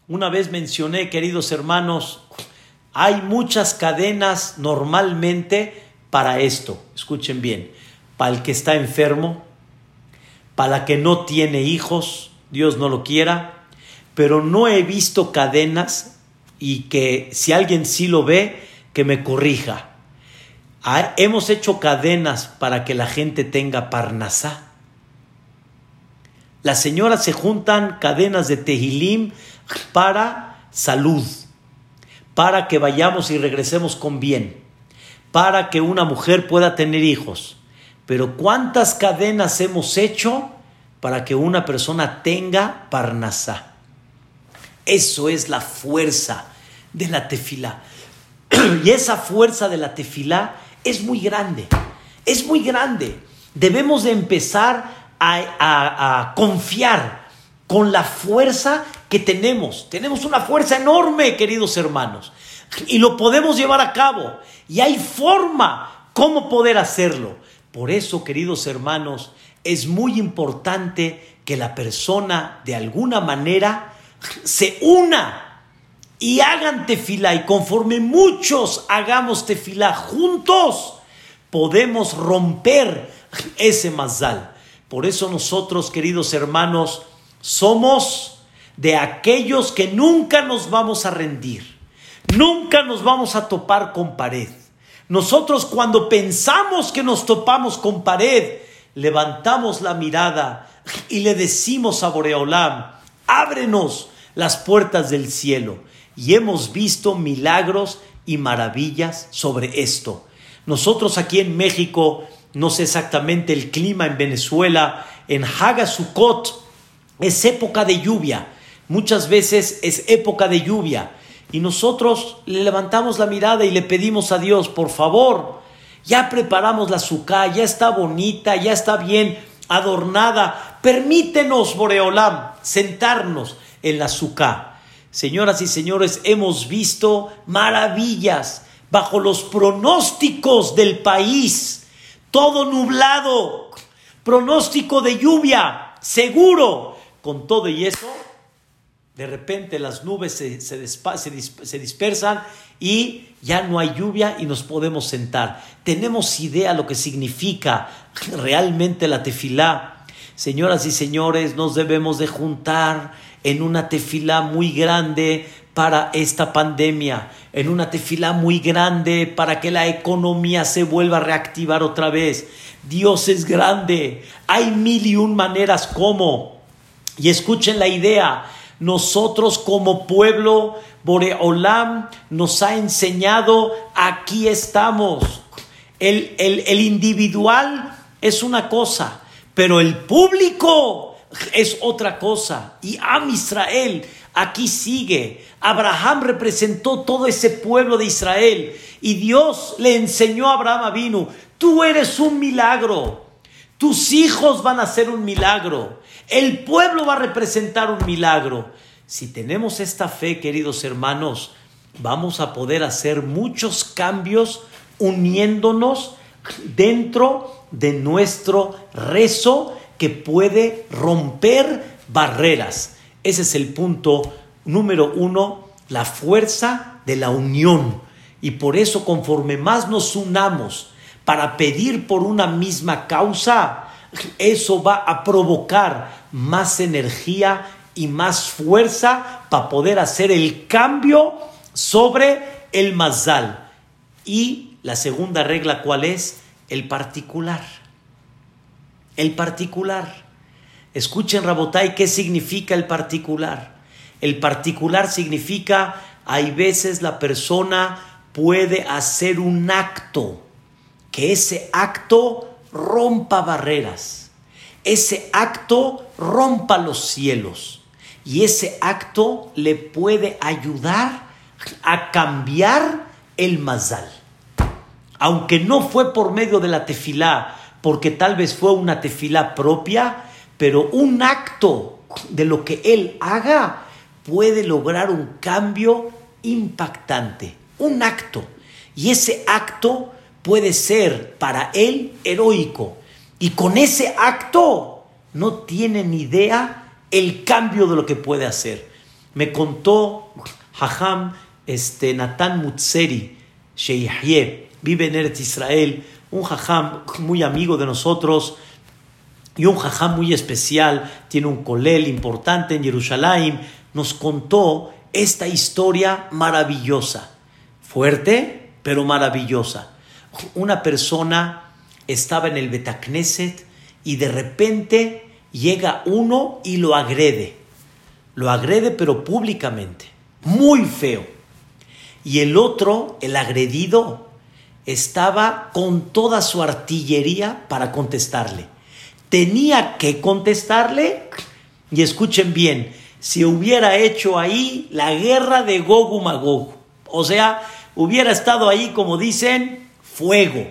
Una vez mencioné, queridos hermanos, hay muchas cadenas normalmente para esto, escuchen bien, para el que está enfermo, para el que no tiene hijos, Dios no lo quiera, pero no he visto cadenas y que si alguien sí lo ve, que me corrija. Ah, hemos hecho cadenas para que la gente tenga parnasá. Las señoras se juntan cadenas de tejilim para salud, para que vayamos y regresemos con bien para que una mujer pueda tener hijos. Pero ¿cuántas cadenas hemos hecho para que una persona tenga parnasá? Eso es la fuerza de la tefila. [clears throat] y esa fuerza de la tefilá es muy grande, es muy grande. Debemos de empezar a, confiar con la fuerza que tenemos. Tenemos una fuerza enorme, queridos hermanos, y lo podemos llevar a cabo. Y hay forma cómo poder hacerlo. Por eso, queridos hermanos, es muy importante que la persona de alguna manera se una y hagan tefilá. Y conforme muchos hagamos tefilá juntos, podemos romper ese mazal. Por eso nosotros, queridos hermanos, somos de aquellos que nunca nos vamos a rendir. Nunca nos vamos a topar con pared. Nosotros cuando pensamos que nos topamos con pared, levantamos la mirada y le decimos a Boreolam, ábrenos las puertas del cielo. Y hemos visto milagros y maravillas sobre esto. Nosotros aquí en México, no sé exactamente el clima en Venezuela, en Hagasukot es época de lluvia. Muchas veces es época de lluvia. Y nosotros le levantamos la mirada y le pedimos a Dios, por favor, ya preparamos la azúcar, ya está bonita, ya está bien adornada. Permítenos, Boreolam, sentarnos en la azúcar. Señoras y señores, hemos visto maravillas bajo los pronósticos del país. Todo nublado, pronóstico de lluvia, seguro. Con todo y eso, de repente las nubes se, se, dispersan y ya no hay lluvia y nos podemos sentar. Tenemos idea lo que significa realmente la tefilá. Señoras y señores, nos debemos de juntar en una tefilá muy grande para esta pandemia, en una tefilá muy grande para que la economía se vuelva a reactivar otra vez. Dios es grande, hay mil y un maneras como. Y escuchen la idea, nosotros como pueblo, Boreolam nos ha enseñado, aquí estamos. El, el, individual es una cosa, pero el público es otra cosa. Y Am Israel aquí sigue. Abraham representó todo ese pueblo de Israel y Dios le enseñó a Abraham vino, tú eres un milagro, tus hijos van a ser un milagro. El pueblo va a representar un milagro. Si tenemos esta fe, queridos hermanos, vamos a poder hacer muchos cambios uniéndonos dentro de nuestro rezo que puede romper barreras. Ese es el punto número uno, la fuerza de la unión. Y por eso conforme más nos unamos para pedir por una misma causa, eso va a provocar más energía y más fuerza para poder hacer el cambio sobre el mazal. Y la segunda regla, ¿cuál es? El particular. El particular. Escuchen, Rabotai, ¿qué significa el particular? El particular significa, hay veces la persona puede hacer un acto, que ese acto rompa barreras, ese acto rompa los cielos y ese acto le puede ayudar a cambiar el mazal. Aunque no fue por medio de la tefilá, porque tal vez fue una tefilá propia, pero un acto de lo que él haga puede lograr un cambio impactante. Un acto. Y ese acto puede ser para él heroico. Y con ese acto no tiene ni idea el cambio de lo que puede hacer. Me contó Hajam este, Natán Mutseri, Sheihye, vive en Eretz Israel, un Hajam muy amigo de nosotros y un Hajam muy especial, tiene un colel importante en Jerusalén, nos contó esta historia maravillosa, fuerte, pero maravillosa. Una persona estaba en el Betacneset y de repente llega uno y lo agrede. Lo agrede pero públicamente. Muy feo. Y el otro, el agredido, estaba con toda su artillería para contestarle. Tenía que contestarle, y escuchen bien, si hubiera hecho ahí la guerra de Gogu Magog, o sea, hubiera estado ahí, como dicen, fuego.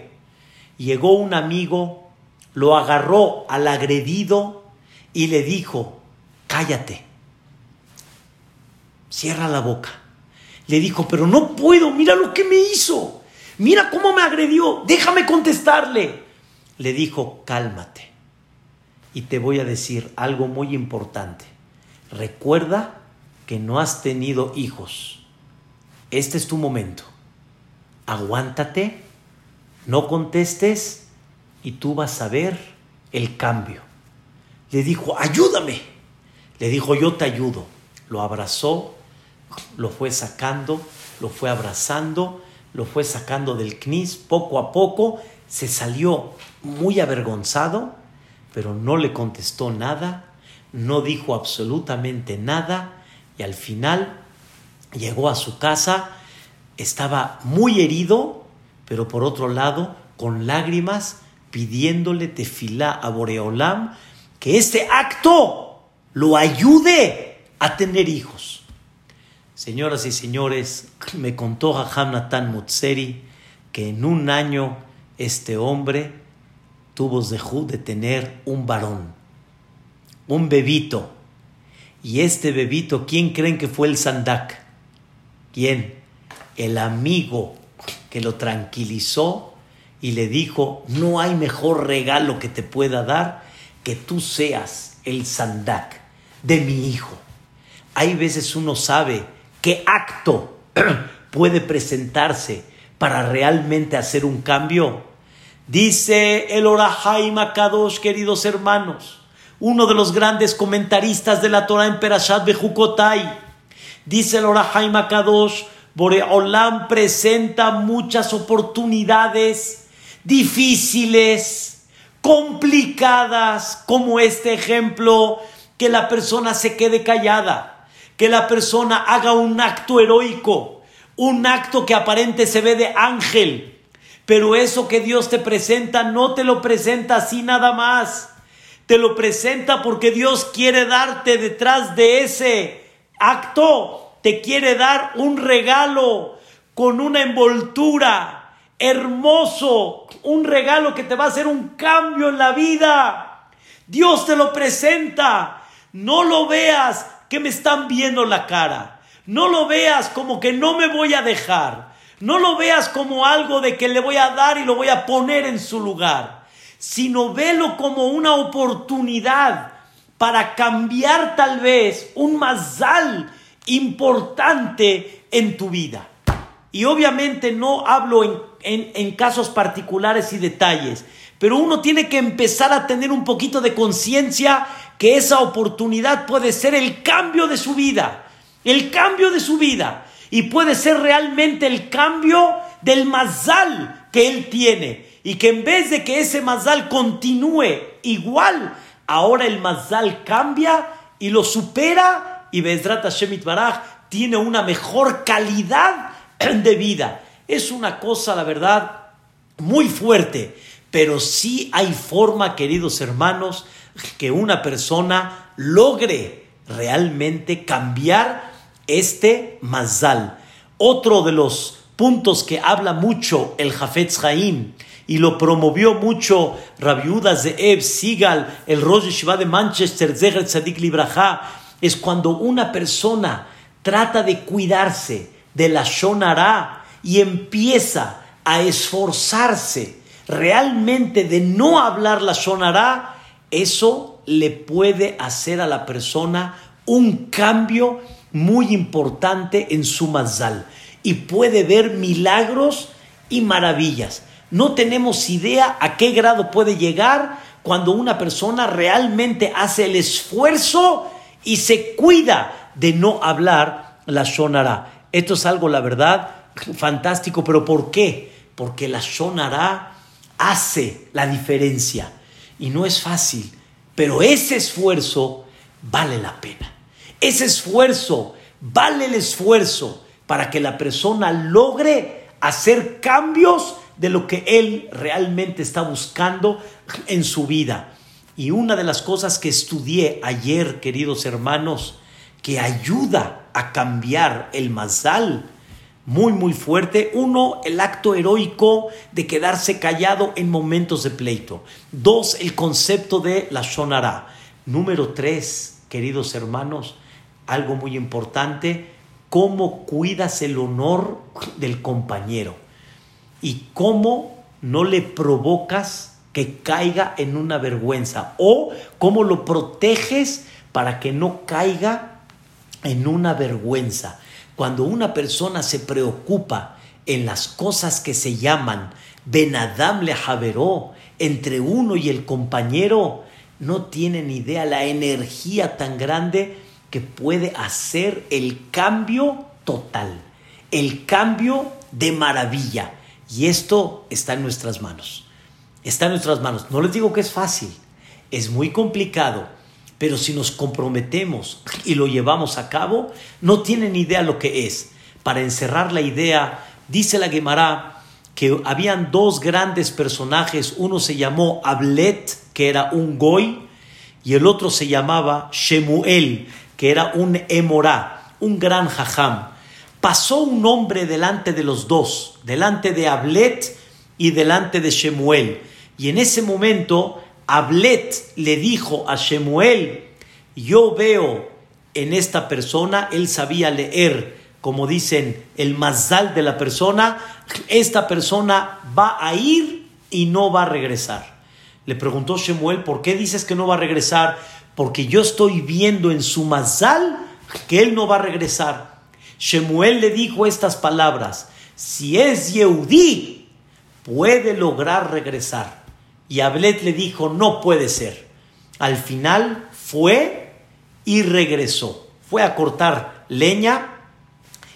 Llegó un amigo, lo agarró al agredido y le dijo, cállate, cierra la boca. Le dijo, pero no puedo, mira lo que me hizo, mira cómo me agredió, déjame contestarle. Le dijo, cálmate. Y te voy a decir algo muy importante. Recuerda que no has tenido hijos. Este es tu momento. Aguántate, no contestes y tú vas a ver el cambio. Le dijo, ayúdame. Le dijo, yo te ayudo. Lo abrazó, lo fue sacando, lo fue abrazando, lo fue sacando del knis poco a poco. Se salió muy avergonzado, pero no le contestó nada, no dijo absolutamente nada y al final llegó a su casa, estaba muy herido, pero por otro lado, con lágrimas, pidiéndole tefilá a Boreolam que este acto lo ayude a tener hijos. Señoras y señores, me contó Jajam Natan Mutseri que en un año este hombre tuvo Zehú de tener un varón, un bebito. Y este bebito, ¿quién creen que fue el Sandak? ¿Quién? El amigo que lo tranquilizó y le dijo, no hay mejor regalo que te pueda dar que tú seas el Sandak de mi hijo. Hay veces uno sabe qué acto [clears throat] puede presentarse para realmente hacer un cambio. Dice el Orahai Makadosh, queridos hermanos, uno de los grandes comentaristas de la Torah en Perashat Bejukotai. Dice el Orahai Makadosh, Boreolam presenta muchas oportunidades difíciles, complicadas, como este ejemplo, que la persona se quede callada, que la persona haga un acto heroico, un acto que aparente se ve de ángel, pero eso que Dios te presenta no te lo presenta así nada más. Te lo presenta porque Dios quiere darte detrás de ese acto, te quiere dar un regalo con una envoltura hermoso, un regalo que te va a hacer un cambio en la vida. Dios te lo presenta. No lo veas que me están viendo la cara. No lo veas como que no me voy a dejar. No lo veas como algo de que le voy a dar y lo voy a poner en su lugar, sino velo como una oportunidad para cambiar tal vez un mazal importante en tu vida. Y obviamente no hablo en, en casos particulares y detalles, pero uno tiene que empezar a tener un poquito de conciencia que esa oportunidad puede ser el cambio de su vida, el cambio de su vida y puede ser realmente el cambio del mazal que él tiene y que en vez de que ese mazal continúe igual, ahora el mazal cambia y lo supera y Bezrat Hashem Baraj tiene una mejor calidad [clears throat] de vida. Es una cosa, la verdad, muy fuerte, pero sí hay forma, queridos hermanos, que una persona logre realmente cambiar este mazal. Otro de los puntos que habla mucho el Jafetz Haim y lo promovió mucho Rabiudas de Eb Sigal, el Rosh Shiva de Manchester, Zeher Tzadik Libraja, es cuando una persona trata de cuidarse de la Shonara y empieza a esforzarse realmente de no hablar la Shonara, eso le puede hacer a la persona un cambio muy importante en su mazal y puede ver milagros y maravillas. No tenemos idea a qué grado puede llegar cuando una persona realmente hace el esfuerzo y se cuida de no hablar la shonara. Esto es algo, la verdad, fantástico, pero ¿por qué? Porque la shonara hace la diferencia y no es fácil, pero ese esfuerzo vale la pena. Ese esfuerzo, vale el esfuerzo para que la persona logre hacer cambios de lo que él realmente está buscando en su vida. Y una de las cosas que estudié ayer, queridos hermanos, que ayuda a cambiar el mazal, muy, muy fuerte. Uno, el acto heroico de quedarse callado en momentos de pleito. Dos, el concepto de la shonara. Número tres, queridos hermanos, algo muy importante, cómo cuidas el honor del compañero y cómo no le provocas que caiga en una vergüenza o cómo lo proteges para que no caiga en una vergüenza. Cuando una persona se preocupa en las cosas que se llaman Benadam le Javeró, entre uno y el compañero, no tienen idea la energía tan grande que puede hacer el cambio total, el cambio de maravilla. Y esto está en nuestras manos. Está en nuestras manos. No les digo que es fácil, es muy complicado, pero si nos comprometemos y lo llevamos a cabo, no tienen idea lo que es. Para encerrar la idea, dice la Gemara que habían dos grandes personajes, uno se llamó Ablet, que era un goy, y el otro se llamaba Shemuel, que era un emorá, un gran jajam. Pasó un hombre delante de los dos, delante de Ablet y delante de Shemuel. Y en ese momento Ablet le dijo a Shemuel, yo veo en esta persona, él sabía leer, como dicen, el mazal de la persona, esta persona va a ir y no va a regresar. Le preguntó Shemuel, ¿por qué dices que no va a regresar? Porque yo estoy viendo en su mazal que él no va a regresar. Shemuel le dijo estas palabras, si es Yehudí, puede lograr regresar. Y Ablet le dijo, no puede ser. Al final fue y regresó. Fue a cortar leña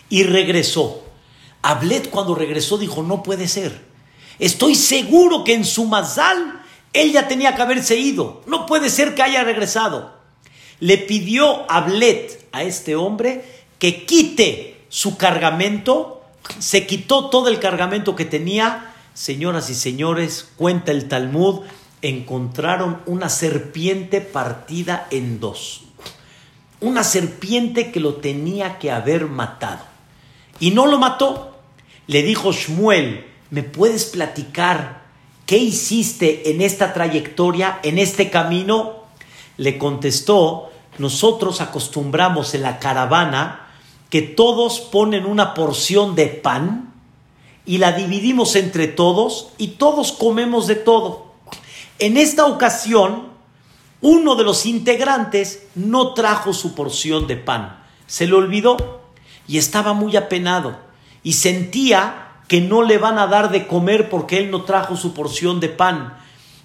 y regresó. Ablet cuando regresó dijo, no puede ser. Estoy seguro que en su mazal él ya tenía que haberse ido. No puede ser que haya regresado. Le pidió Ablet a este hombre que quite su cargamento, se quitó todo el cargamento que tenía. Señoras y señores, cuenta el Talmud, encontraron una serpiente partida en dos. Una serpiente que lo tenía que haber matado. Y no lo mató. Le dijo Shmuel, ¿me puedes platicar qué hiciste en esta trayectoria, en este camino? Le contestó, nosotros acostumbramos en la caravana que todos ponen una porción de pan y la dividimos entre todos y todos comemos de todo. En esta ocasión, uno de los integrantes no trajo su porción de pan, se le olvidó y estaba muy apenado y sentía que no le van a dar de comer porque él no trajo su porción de pan.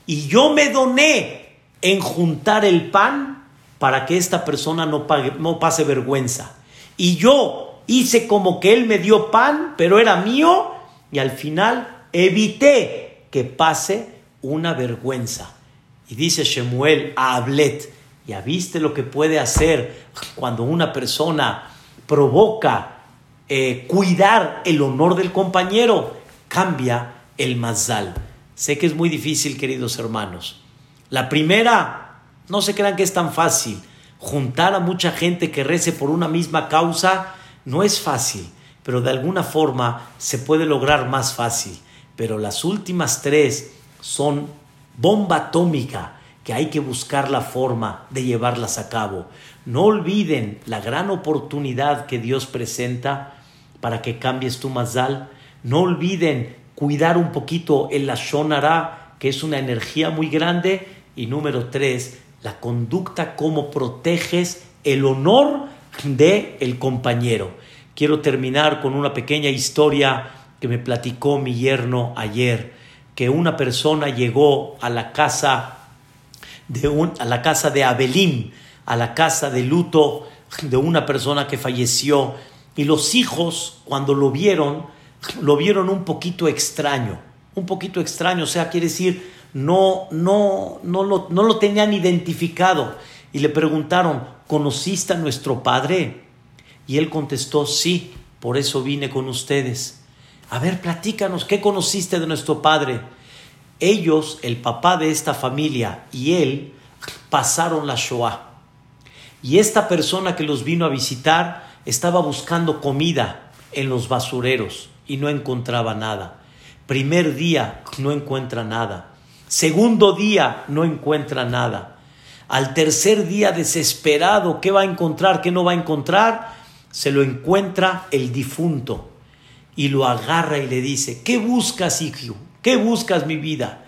Y yo me doné en juntar el pan para que esta persona no, no pase vergüenza y yo hice como que él me dio pan, pero era mío, y al final evité que pase una vergüenza. Y dice Shemuel a Ablet, ¿ya viste lo que puede hacer cuando una persona provoca eh, cuidar el honor del compañero? Cambia el mazal. Sé que es muy difícil, queridos hermanos. La primera, no se crean que es tan fácil juntar a mucha gente que rece por una misma causa no es fácil, pero de alguna forma se puede lograr más fácil. Pero las últimas tres son bomba atómica que hay que buscar la forma de llevarlas a cabo. No olviden la gran oportunidad que Dios presenta para que cambies tu mazal. No olviden cuidar un poquito el Lashonara, que es una energía muy grande. Y número tres, la conducta, cómo proteges el honor de el compañero. Quiero terminar con una pequeña historia que me platicó mi yerno ayer, que una persona llegó a la casa de un, a la casa de Abelín, a la casa de luto de una persona que falleció y los hijos cuando lo vieron lo vieron un poquito extraño, un poquito extraño, o sea, quiere decir no, no, no, lo, no lo tenían identificado. Y le preguntaron, ¿conociste a nuestro padre? Y él contestó, sí, por eso vine con ustedes. A ver, platícanos, ¿qué conociste de nuestro padre? Ellos, el papá de esta familia y él, pasaron la Shoah. Y esta persona que los vino a visitar estaba buscando comida en los basureros y no encontraba nada. Primer día no encuentra nada. Segundo día no encuentra nada. Al tercer día desesperado, ¿qué va a encontrar? ¿Qué no va a encontrar? Se lo encuentra el difunto y lo agarra y le dice, ¿qué buscas, hijo? ¿Qué buscas, mi vida?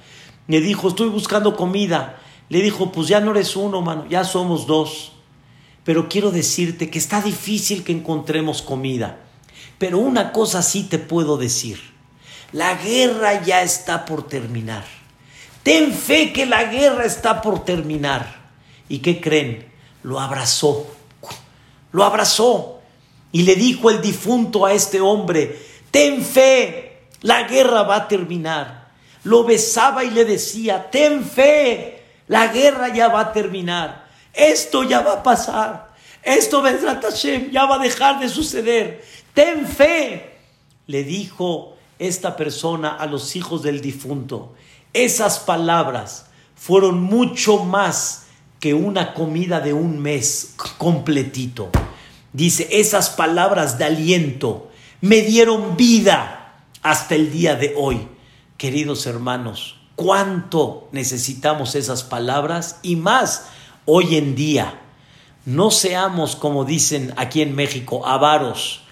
Le dijo, estoy buscando comida. Le dijo, pues ya no eres uno, mano, ya somos dos. Pero quiero decirte que está difícil que encontremos comida. Pero una cosa sí te puedo decir. La guerra ya está por terminar. Ten fe que la guerra está por terminar. ¿Y qué creen? Lo abrazó. Lo abrazó. Y le dijo el difunto a este hombre, ten fe, la guerra va a terminar. Lo besaba y le decía, ten fe, la guerra ya va a terminar. Esto ya va a pasar. Esto, Hashem, ya va a dejar de suceder. Ten fe. Le dijo esta persona a los hijos del difunto. Esas palabras fueron mucho más que una comida de un mes completito. Dice, esas palabras de aliento me dieron vida hasta el día de hoy. Queridos hermanos, cuánto necesitamos esas palabras y más hoy en día. No seamos, como dicen aquí en México, avaros.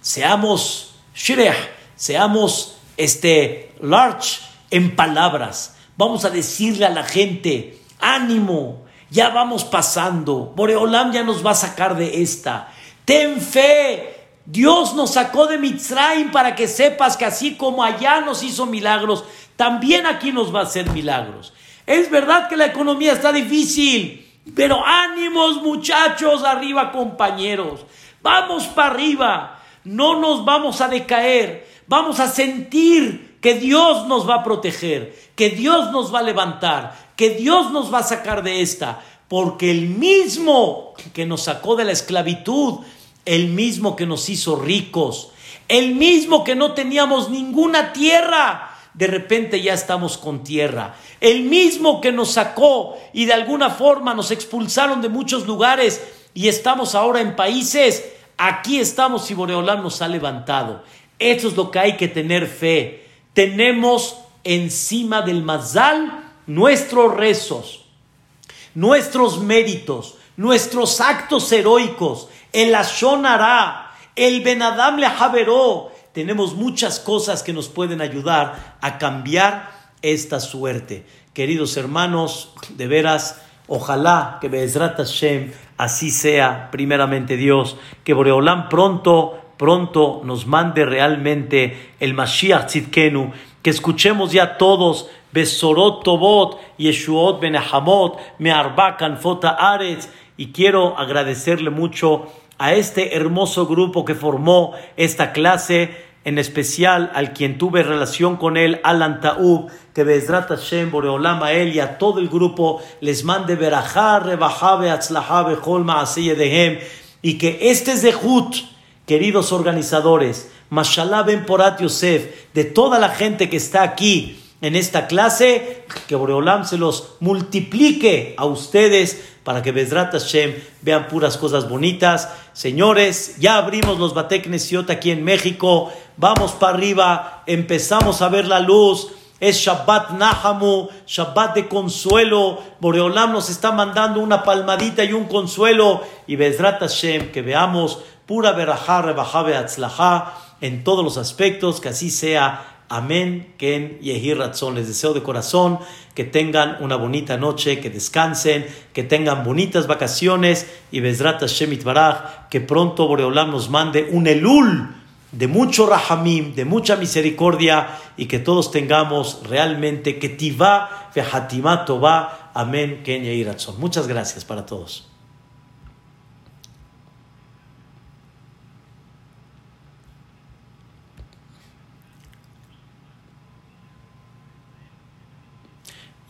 Seamos shireh, seamos este large en palabras. Vamos a decirle a la gente, ánimo, ya vamos pasando. Boreolam ya nos va a sacar de esta. Ten fe. Dios nos sacó de Mitzrayim para que sepas que así como allá nos hizo milagros, también aquí nos va a hacer milagros. Es verdad que la economía está difícil, pero ánimos muchachos, arriba compañeros. Vamos para arriba, no nos vamos a decaer, vamos a sentir que Dios nos va a proteger, que Dios nos va a levantar, que Dios nos va a sacar de esta, porque el mismo que nos sacó de la esclavitud, el mismo que nos hizo ricos, el mismo que no teníamos ninguna tierra, de repente ya estamos con tierra. El mismo que nos sacó y de alguna forma nos expulsaron de muchos lugares y estamos ahora en países, aquí estamos y Boreolán nos ha levantado. Eso es lo que hay que tener fe. Tenemos encima del mazal nuestros rezos, nuestros méritos, nuestros actos heroicos, el Ashonara, el Benadam le Haberó. Tenemos muchas cosas que nos pueden ayudar a cambiar esta suerte. Queridos hermanos, de veras, ojalá que Bezrat Hashem así sea, primeramente Dios, que Boreolam pronto, pronto nos mande realmente el Mashiach Tzidkenu, que escuchemos ya todos Besorot Tobot, Yeshuot Benehamot, Mearba Fota Aretz, y quiero agradecerle mucho a este hermoso grupo que formó esta clase, en especial al quien tuve relación con él, Alan Taub, que Bezrat Hashem, Boreolam, a él y a todo el grupo les mande verajá, rebajá, beatzlajá, bejol, dehem, y que este Zehut, queridos organizadores, Mashallah Ben Porat Yosef, de toda la gente que está aquí, en esta clase, que Boreolam se los multiplique a ustedes para que Bezrat Hashem vean puras cosas bonitas. Señores, ya abrimos los Batek aquí en México, vamos para arriba, empezamos a ver la luz. Es Shabbat Nahamu, Shabbat de consuelo. Boreolam nos está mandando una palmadita y un consuelo. Y Bezrat Hashem, que veamos pura verajá, rebajá, beatzlajá en todos los aspectos, que así sea Amén, Ken Yehi Ratzon. Les deseo de corazón que tengan una bonita noche, que descansen, que tengan bonitas vacaciones y Bezrat Shemit Baraj, que pronto Boreolam nos mande un Elul de mucho Rahamim, de mucha misericordia y que todos tengamos realmente que Tivá, Fehatimá va. Amén, Ken Yehi Ratzon. Muchas gracias para todos.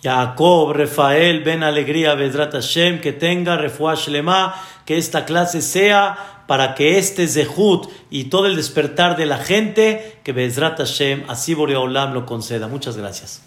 Jacob, Rafael, Ben Alegría, Bedrat Hashem, que tenga Refuah Shlema, que esta clase sea para que este Zehut y todo el despertar de la gente, que Bedrat Hashem, así Boreolam lo conceda. Muchas gracias.